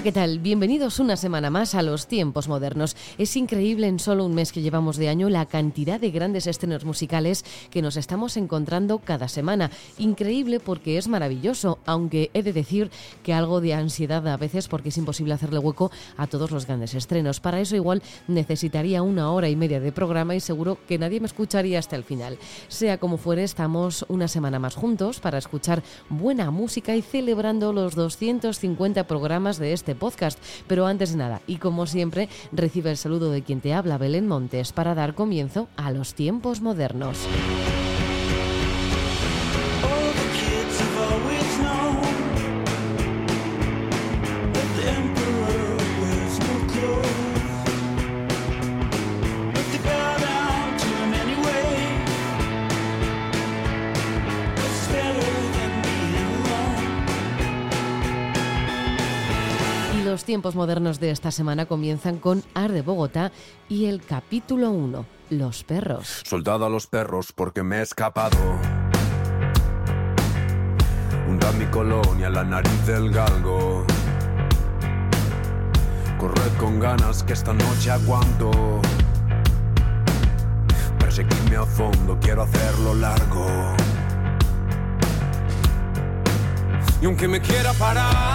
Hola, ¿qué tal? Bienvenidos una semana más a los tiempos modernos. Es increíble en solo un mes que llevamos de año la cantidad de grandes estrenos musicales que nos estamos encontrando cada semana. Increíble porque es maravilloso, aunque he de decir que algo de ansiedad a veces porque es imposible hacerle hueco a todos los grandes estrenos. Para eso igual necesitaría una hora y media de programa y seguro que nadie me escucharía hasta el final. Sea como fuere, estamos una semana más juntos para escuchar buena música y celebrando los 250 programas de este podcast. Pero antes de nada, y como siempre, recibe el saludo de quien te habla, Belén Montes, para dar comienzo a los tiempos modernos. Tiempos modernos de esta semana comienzan con Ar de Bogotá y el capítulo 1, Los perros. Soldado a los perros porque me he escapado. Hunda mi colonia, la nariz del galgo. Corred con ganas que esta noche aguanto. Perseguirme a fondo, quiero hacerlo largo. Y aunque me quiera parar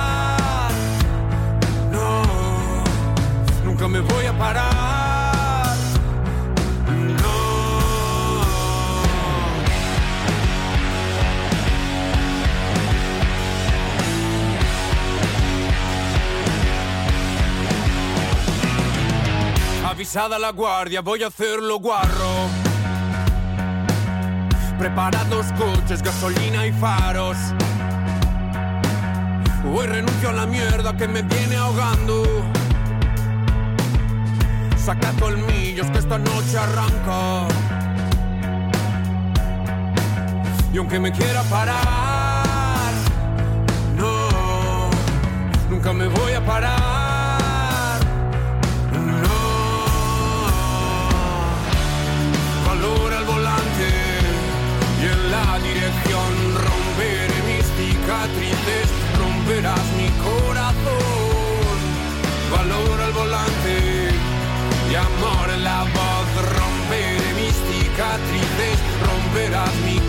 nunca me voy a parar. No. Avisada la guardia, voy a hacerlo guarro. Preparados coches, gasolina y faros. Hoy renuncio a la mierda que me viene ahogando. Saca colmillos que esta noche arranca. Y aunque me quiera parar, no, nunca me voy a parar. No, valora el volante y en la dirección romperé mis cicatrices, romperás mi corazón. Romperás mi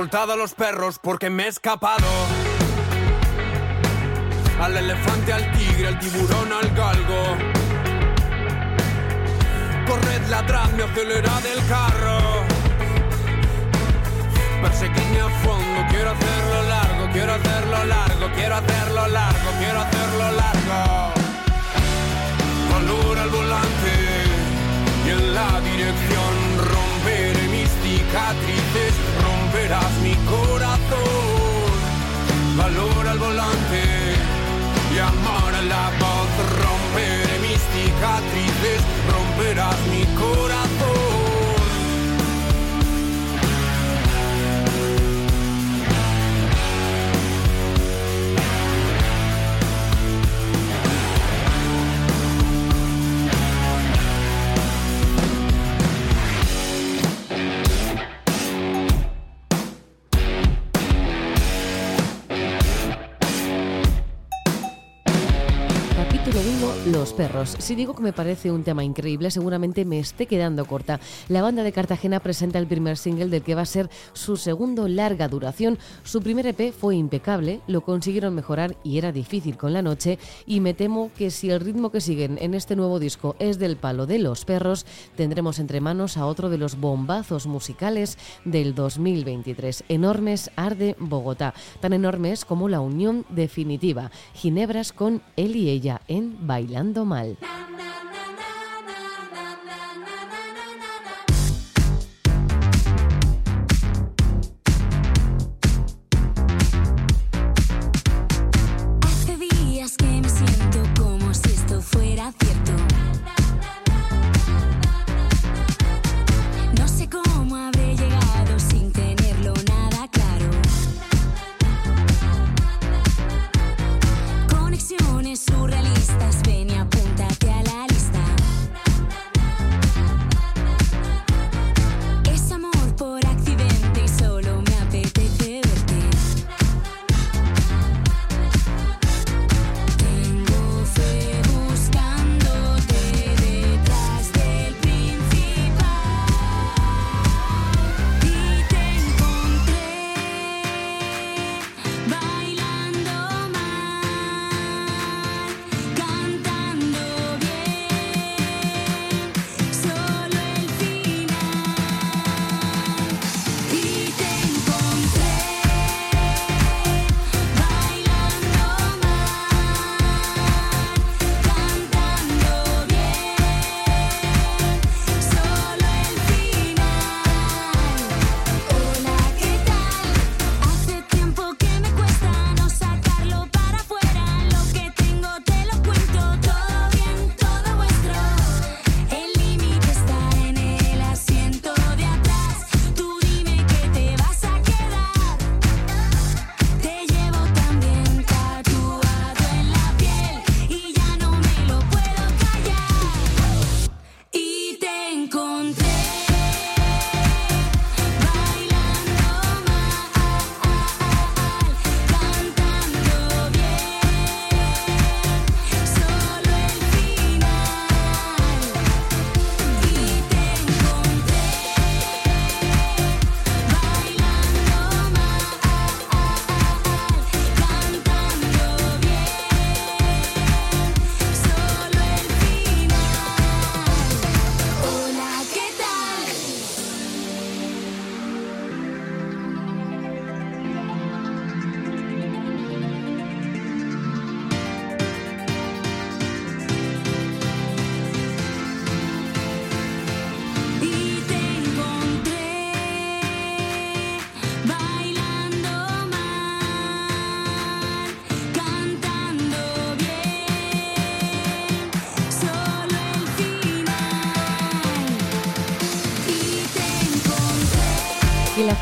soltado a los perros porque me he escapado. Al elefante, al tigre, al tiburón, al galgo. Corred, ladradme, acelerad el carro. Perseguidme a fondo, quiero hacerlo largo, quiero hacerlo largo, quiero hacerlo largo, quiero hacerlo largo. Valora el volante y en la dirección romperé mis cicatrices, romperás mi corazón. Valora el volante y amor en la voz, romperé mis cicatrices, romperás mi corazón. Perros. Si digo que me parece un tema increíble, seguramente me esté quedando corta. La banda de Cartagena presenta el primer single del que va a ser su segundo larga duración. Su primer EP fue impecable, lo consiguieron mejorar y era difícil con la noche. Y me temo que si el ritmo que siguen en este nuevo disco es del palo de los perros, tendremos entre manos a otro de los bombazos musicales del 2023. Enormes Arde Bogotá, tan enormes como la unión definitiva. Ginebras con él y ella en Bailando Mal.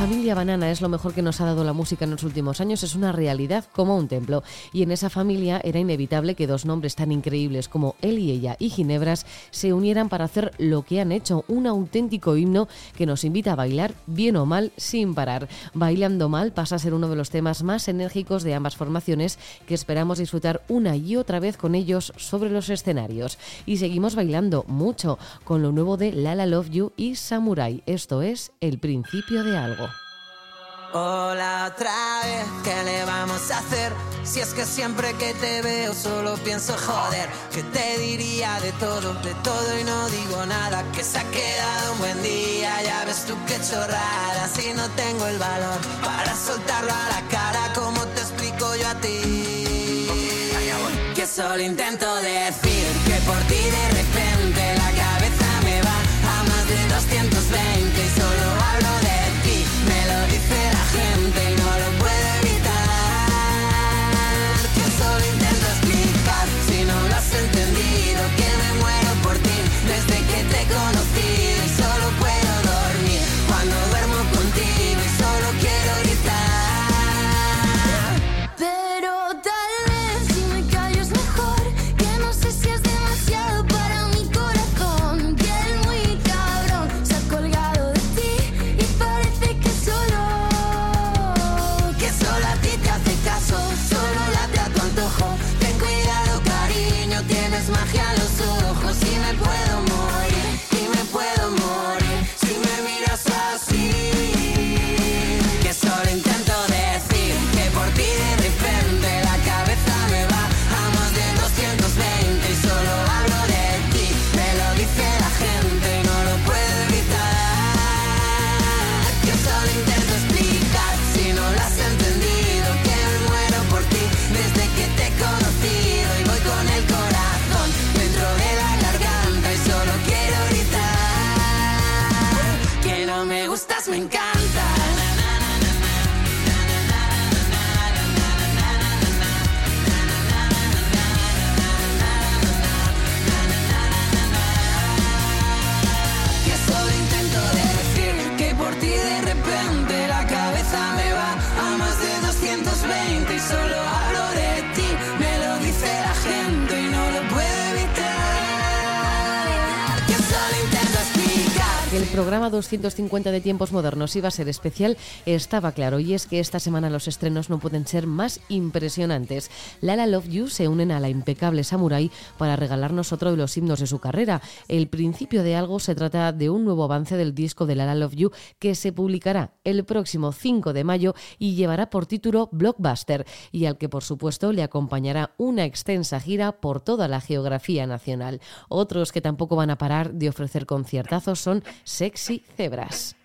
Familia banana es lo mejor que nos ha dado la música en los últimos años es una realidad como un templo. Y en esa familia era inevitable que dos nombres tan increíbles como él y ella y Ginebras se unieran para hacer lo que han hecho, un auténtico himno que nos invita a bailar bien o mal sin parar. Bailando mal pasa a ser uno de los temas más enérgicos de ambas formaciones que esperamos disfrutar una y otra vez con ellos sobre los escenarios. Y seguimos bailando mucho con lo nuevo de Lala Love You y Samurai. Esto es el principio de algo. Hola otra vez, ¿qué le vamos a hacer? Si es que siempre que te veo solo pienso joder, que te diría de todo, de todo y no digo nada, que se ha quedado un buen día, ya ves tú qué chorrada, si no tengo el valor para soltarlo a la cara, como te explico yo a ti? Que solo intento decir que por ti de repente El programa 250 de tiempos modernos iba a ser especial estaba claro y es que esta semana los estrenos no pueden ser más impresionantes. Lala Love You se unen a la impecable Samurai para regalarnos otro de los himnos de su carrera. El principio de algo se trata de un nuevo avance del disco de Lala Love You que se publicará el próximo 5 de mayo y llevará por título Blockbuster y al que por supuesto le acompañará una extensa gira por toda la geografía nacional. Otros que tampoco van a parar de ofrecer conciertazos son Sexy Cebras.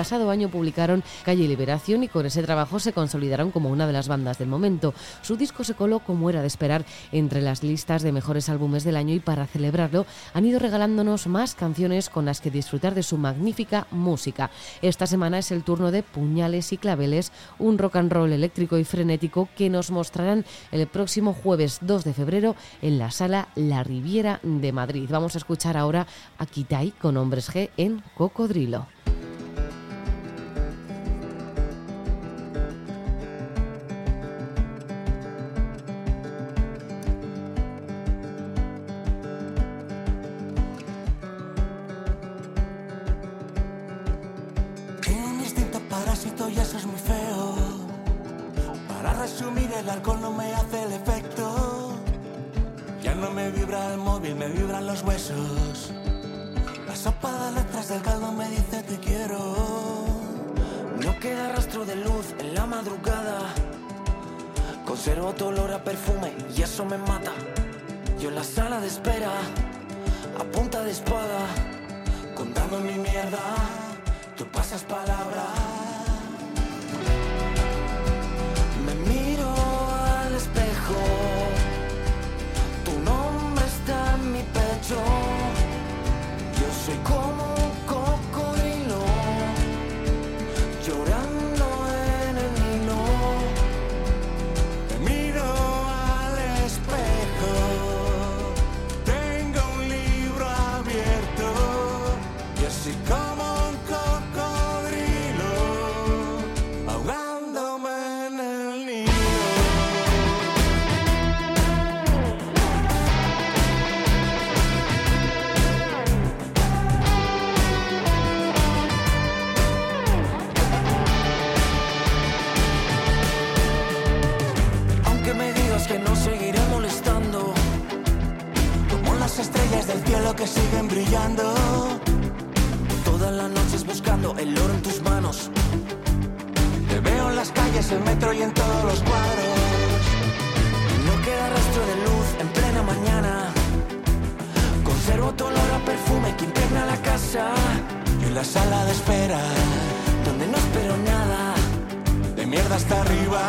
Pasado año publicaron Calle Liberación y con ese trabajo se consolidaron como una de las bandas del momento. Su disco se coló, como era de esperar, entre las listas de mejores álbumes del año y para celebrarlo han ido regalándonos más canciones con las que disfrutar de su magnífica música. Esta semana es el turno de Puñales y Claveles, un rock and roll eléctrico y frenético que nos mostrarán el próximo jueves 2 de febrero en la sala La Riviera de Madrid. Vamos a escuchar ahora a Kitai con Hombres G en Cocodrilo. Que siguen brillando. todas las noches buscando el oro en tus manos. Te veo en las calles, el metro y en todos los cuadros. No queda rastro de luz en plena mañana. Conservo tu olor a perfume que impregna la casa. Y en la sala de espera, Donde no espero nada. de mierda hasta arriba,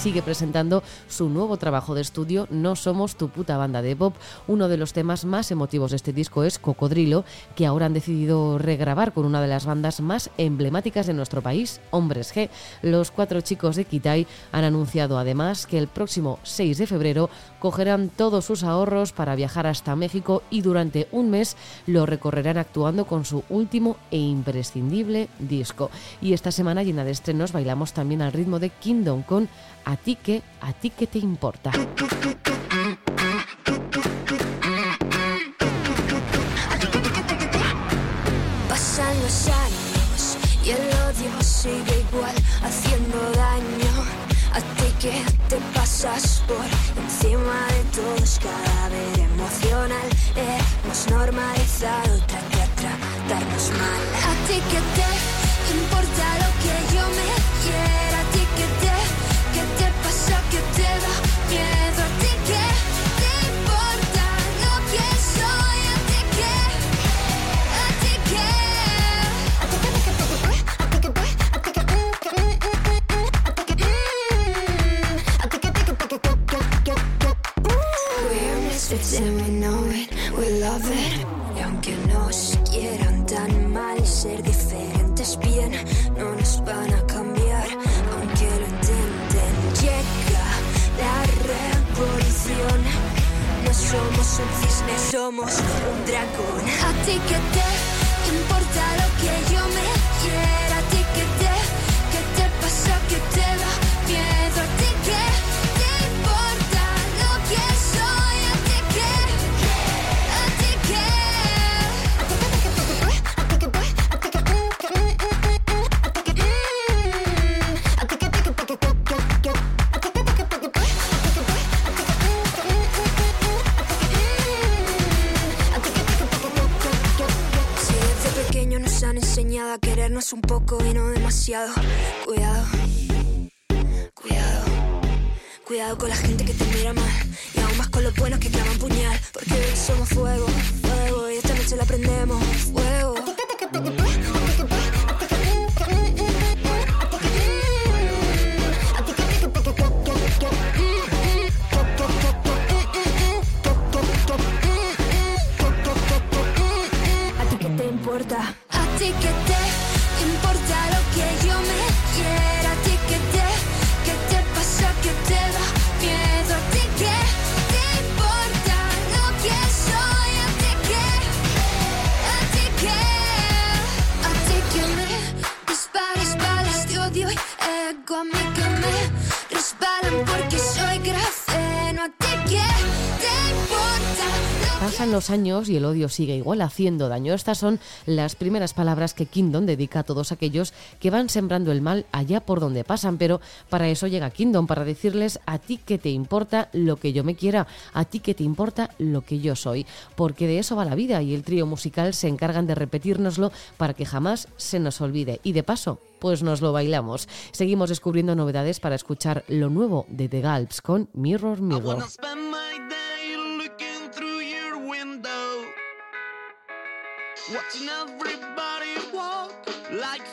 sigue presentando su nuevo trabajo de estudio No somos tu puta banda de pop. Uno de los temas más emotivos de este disco es Cocodrilo, que ahora han decidido regrabar con una de las bandas más emblemáticas de nuestro país, Hombres G. Los cuatro chicos de Kitai han anunciado además que el próximo 6 de febrero cogerán todos sus ahorros para viajar hasta México y durante un mes lo recorrerán actuando con su último e imprescindible disco. Y esta semana llena de estrenos bailamos también al ritmo de Kingdom con A ti que, a ti que te importa. Pasan los años y el odio sigue igual, haciendo daño. A ti que te pasas por encima de todos, cadáver emocional. Hemos normalizado tra, tra, tratarnos mal. A ti que te Y aunque nos quieran tan mal ser diferentes bien, no nos van a cambiar, aunque lo intenten. Llega la revolución. No somos un cisne, somos un dragón. A ti que te importa lo que yo me quiera. A ti que te, que te pasa, que te da miedo. A ti que un poco y no demasiado, cuidado, cuidado. Cuidado con la gente que te mira mal. Y aún más con los buenos que clavan puñal. Porque somos fuego, fuego. Y esta noche la prendemos. Fuego. Años y el odio sigue igual haciendo daño. Estas son las primeras palabras que Kingdom dedica a todos aquellos que van sembrando el mal allá por donde pasan. Pero para eso llega Kingdom, para decirles a ti que te importa lo que yo me quiera, a ti que te importa lo que yo soy. Porque de eso va la vida y el trío musical se encargan de repetírnoslo para que jamás se nos olvide. Y de paso, pues nos lo bailamos. Seguimos descubriendo novedades para escuchar lo nuevo de The Galps con Mirror Mirror. Watching everybody walk like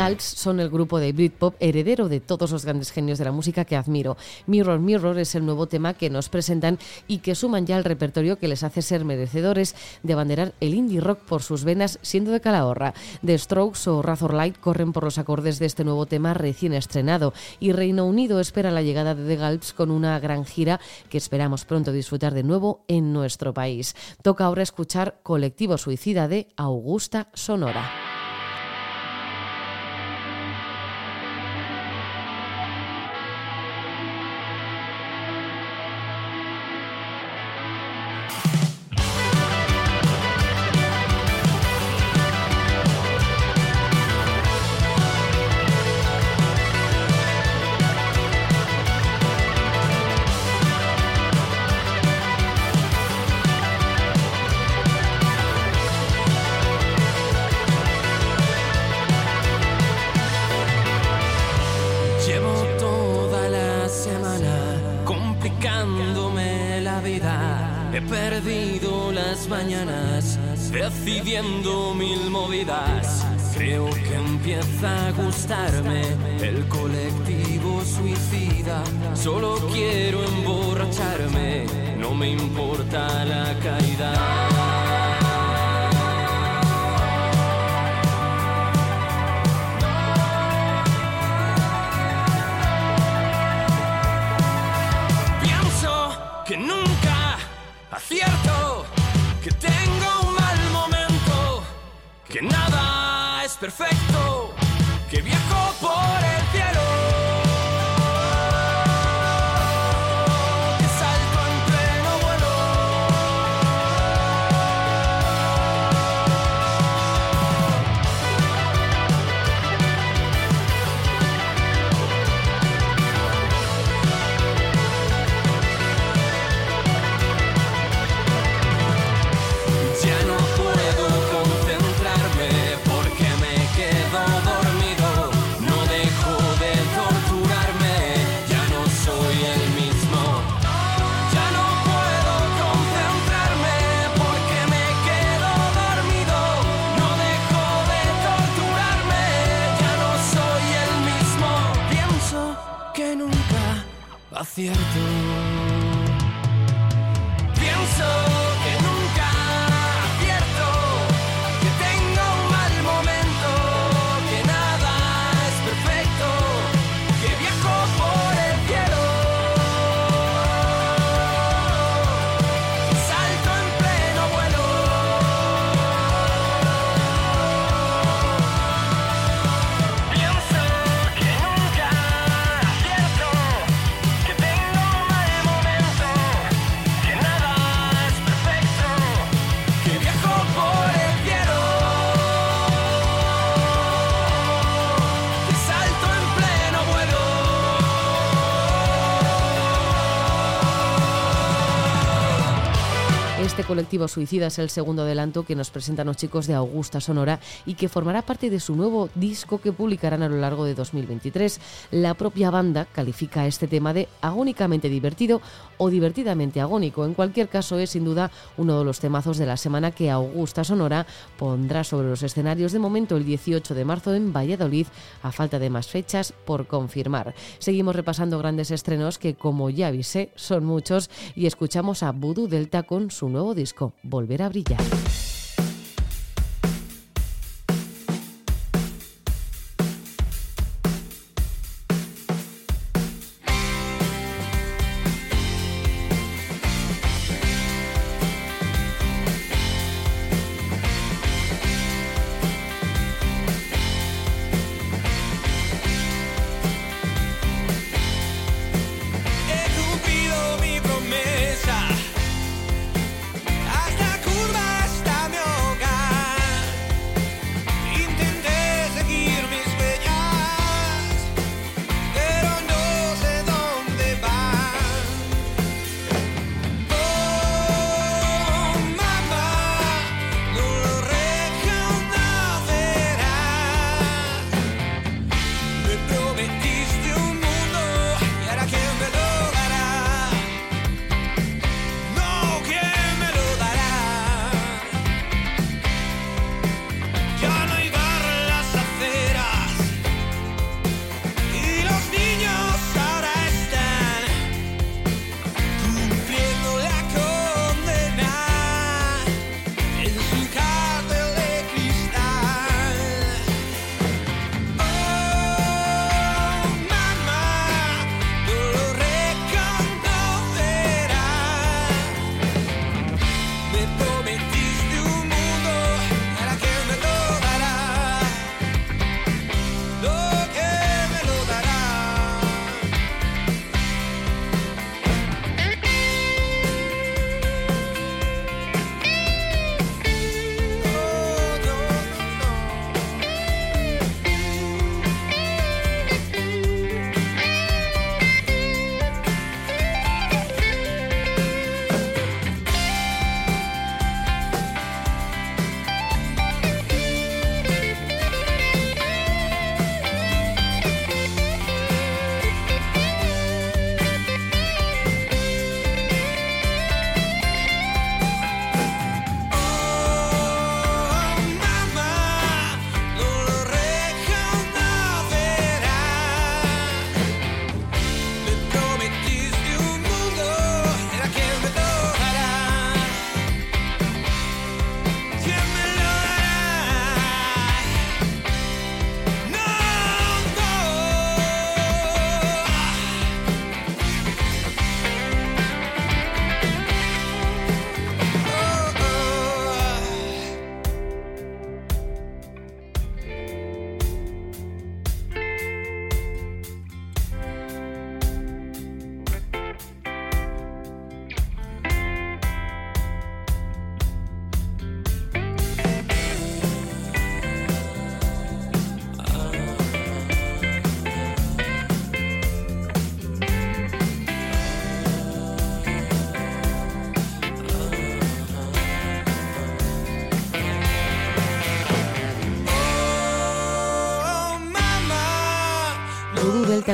The Galps son el grupo de Britpop heredero de todos los grandes genios de la música que admiro. Mirror Mirror es el nuevo tema que nos presentan y que suman ya al repertorio que les hace ser merecedores de abanderar el indie rock por sus venas siendo de Calahorra. The Strokes o Razor Light corren por los acordes de este nuevo tema recién estrenado y Reino Unido espera la llegada de The Galps con una gran gira que esperamos pronto disfrutar de nuevo en nuestro país. Toca ahora escuchar Colectivo Suicida de Augusta Sonora. Solo quiero emborracharme, no me importa la caída. Pienso que nunca acierto, que tengo un mal momento, que nada es perfecto, que viajo que nunca acierto. Pienso Este colectivo suicida es el segundo adelanto que nos presentan los chicos de Augusta Sonora y que formará parte de su nuevo disco que publicarán a lo largo de 2023. La propia banda califica este tema de agónicamente divertido o divertidamente agónico. En cualquier caso, es sin duda uno de los temazos de la semana que Augusta Sonora pondrá sobre los escenarios de momento el 18 de marzo en Valladolid, a falta de más fechas por confirmar. Seguimos repasando grandes estrenos que, como ya avisé, son muchos y escuchamos a Voodoo Delta con su nuevo disco, Volver a Brillar.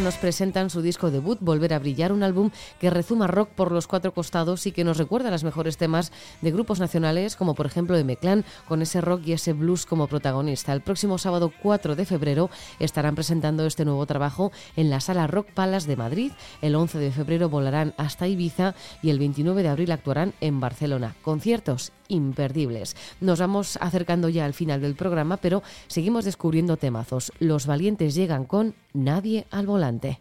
Nos presentan su disco debut, Volver a Brillar, un álbum que rezuma rock por los cuatro costados y que nos recuerda los mejores temas de grupos nacionales, como por ejemplo M-Clan, con ese rock y ese blues como protagonista. El próximo sábado 4 de febrero estarán presentando este nuevo trabajo en la sala Rock Palace de Madrid. El 11 de febrero volarán hasta Ibiza y el 29 de abril actuarán en Barcelona. Conciertos imperdibles. Nos vamos acercando ya al final del programa, pero seguimos descubriendo temazos. Los valientes llegan con Nadie al volante.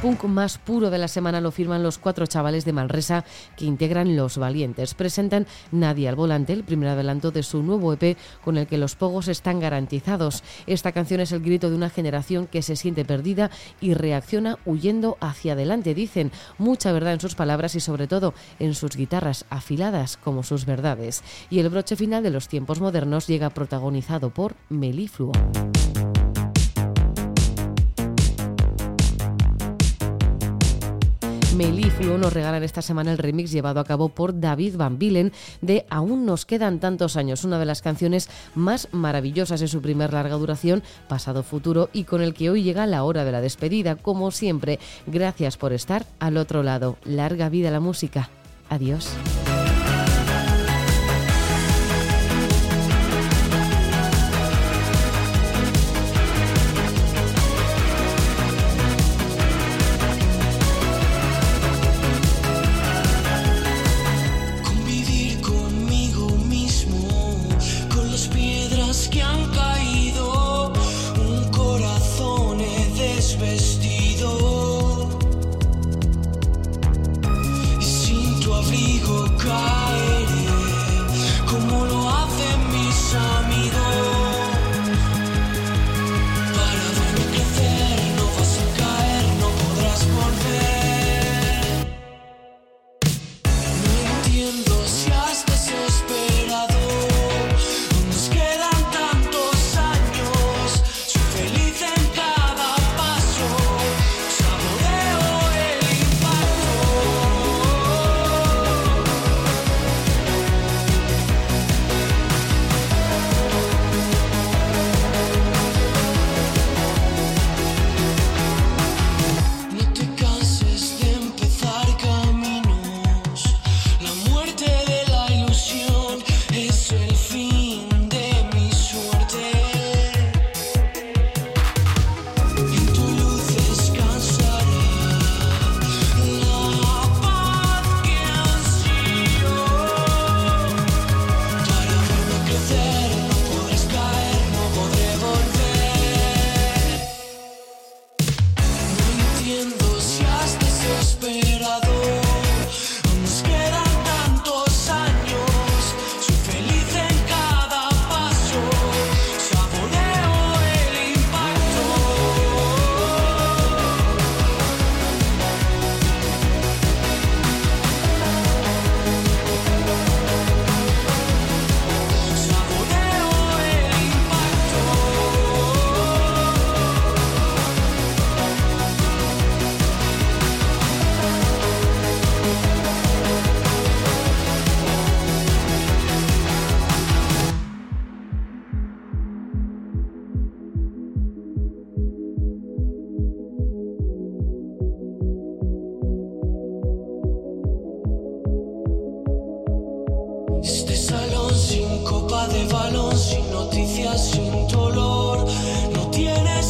Punk más puro de la semana lo firman los cuatro chavales de Malresa que integran Los Valientes. Presentan Nadie al Volante, el primer adelanto de su nuevo EP con el que los pogos están garantizados. Esta canción es el grito de una generación que se siente perdida y reacciona huyendo hacia adelante. Dicen mucha verdad en sus palabras y sobre todo en sus guitarras afiladas como sus verdades. Y el broche final de los tiempos modernos llega protagonizado por Melifluo. Melifluo nos regalan esta semana el remix llevado a cabo por David Van Bilen de Aún nos quedan tantos años, una de las canciones más maravillosas de su primer larga duración, Pasado Futuro, y con el que hoy llega la hora de la despedida. Como siempre, gracias por estar al otro lado. Larga vida la música. Adiós.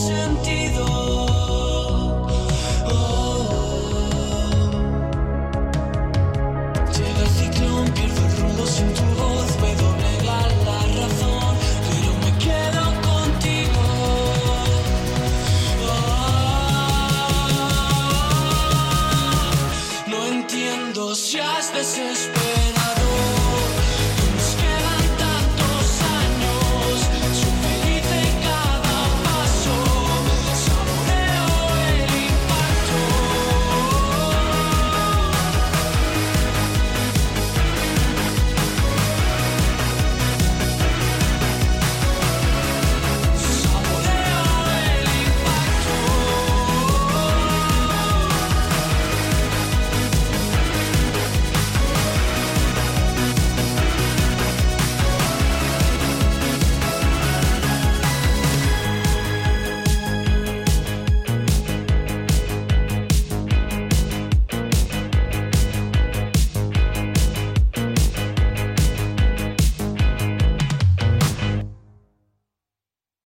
Sentido.